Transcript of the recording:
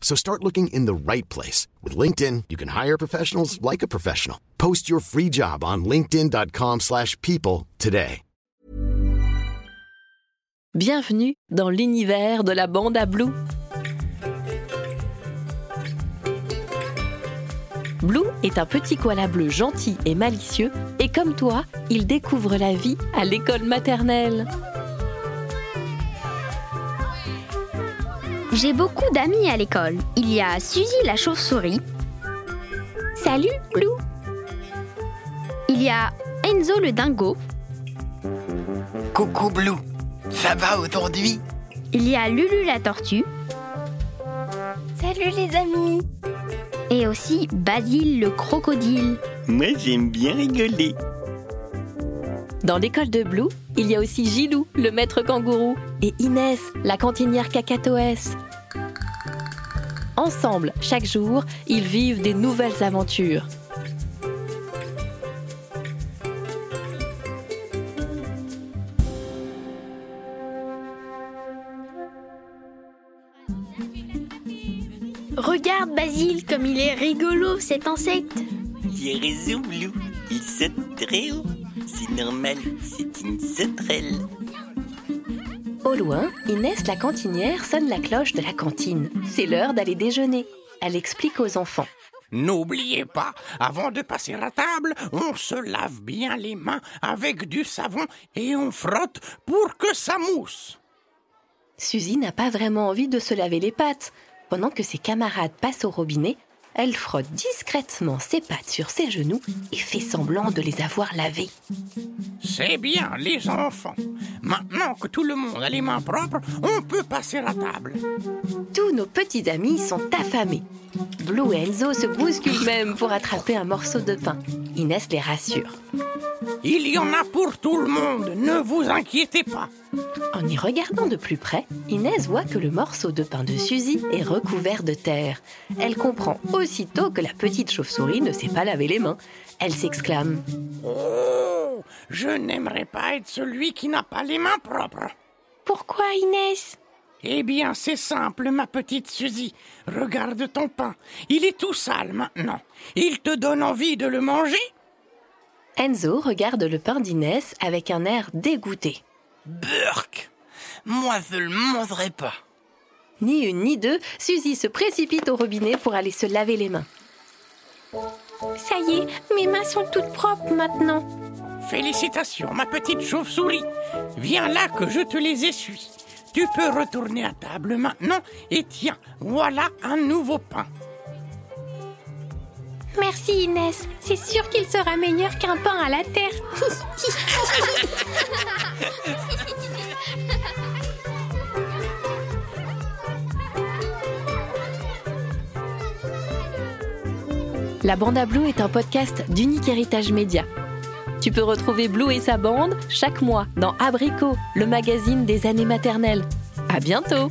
So start looking in the right place. With LinkedIn, you can hire professionals like a professional. Post your free job on linkedin.com/people slash people today. Bienvenue dans l'univers de la bande à Blue. Blue est un petit koala bleu gentil et malicieux et comme toi, il découvre la vie à l'école maternelle. J'ai beaucoup d'amis à l'école. Il y a Suzy la chauve-souris. Salut, Blue. Il y a Enzo le dingo. Coucou Blue, ça va aujourd'hui? Il y a Lulu la tortue. Salut les amis. Et aussi Basile le crocodile. Moi j'aime bien rigoler. Dans l'école de Blue, il y a aussi Gilou, le maître kangourou, et Inès, la cantinière cacatoès. Ensemble, chaque jour, ils vivent des nouvelles aventures. Regarde Basile comme il est rigolo cet insecte. Tu as raison Blue, il saute très haut. C'est normal, c'est une sauterelle. Au loin, Inès, la cantinière, sonne la cloche de la cantine. C'est l'heure d'aller déjeuner. Elle explique aux enfants. N'oubliez pas, avant de passer à table, on se lave bien les mains avec du savon et on frotte pour que ça mousse. Suzy n'a pas vraiment envie de se laver les pattes. Pendant que ses camarades passent au robinet, elle frotte discrètement ses pattes sur ses genoux et fait semblant de les avoir lavées. C'est bien, les enfants. Maintenant que tout le monde a les mains propres, on peut passer à table. Tous nos petits amis sont affamés. Blue et Enzo se bousculent même pour attraper un morceau de pain. Inès les rassure. Il y en a pour tout le monde, ne vous inquiétez pas. En y regardant de plus près, Inès voit que le morceau de pain de Suzy est recouvert de terre. Elle comprend aussitôt que la petite chauve-souris ne sait pas laver les mains. Elle s'exclame Oh, je n'aimerais pas être celui qui n'a pas les mains propres. Pourquoi Inès? Eh bien, c'est simple, ma petite Suzy. Regarde ton pain. Il est tout sale maintenant. Il te donne envie de le manger? Enzo regarde le pain d'Inès avec un air dégoûté. Burk Moi je le mangerai pas. Ni une ni deux, Suzy se précipite au robinet pour aller se laver les mains. Ça y est, mes mains sont toutes propres maintenant. Félicitations, ma petite chauve-souris. Viens là que je te les essuie. Tu peux retourner à table maintenant et tiens, voilà un nouveau pain. Merci Inès. C'est sûr qu'il sera meilleur qu'un pain à la terre. La Bande à Blue est un podcast d'Unique Héritage Média. Tu peux retrouver Blue et sa bande chaque mois dans Abricot, le magazine des années maternelles. À bientôt!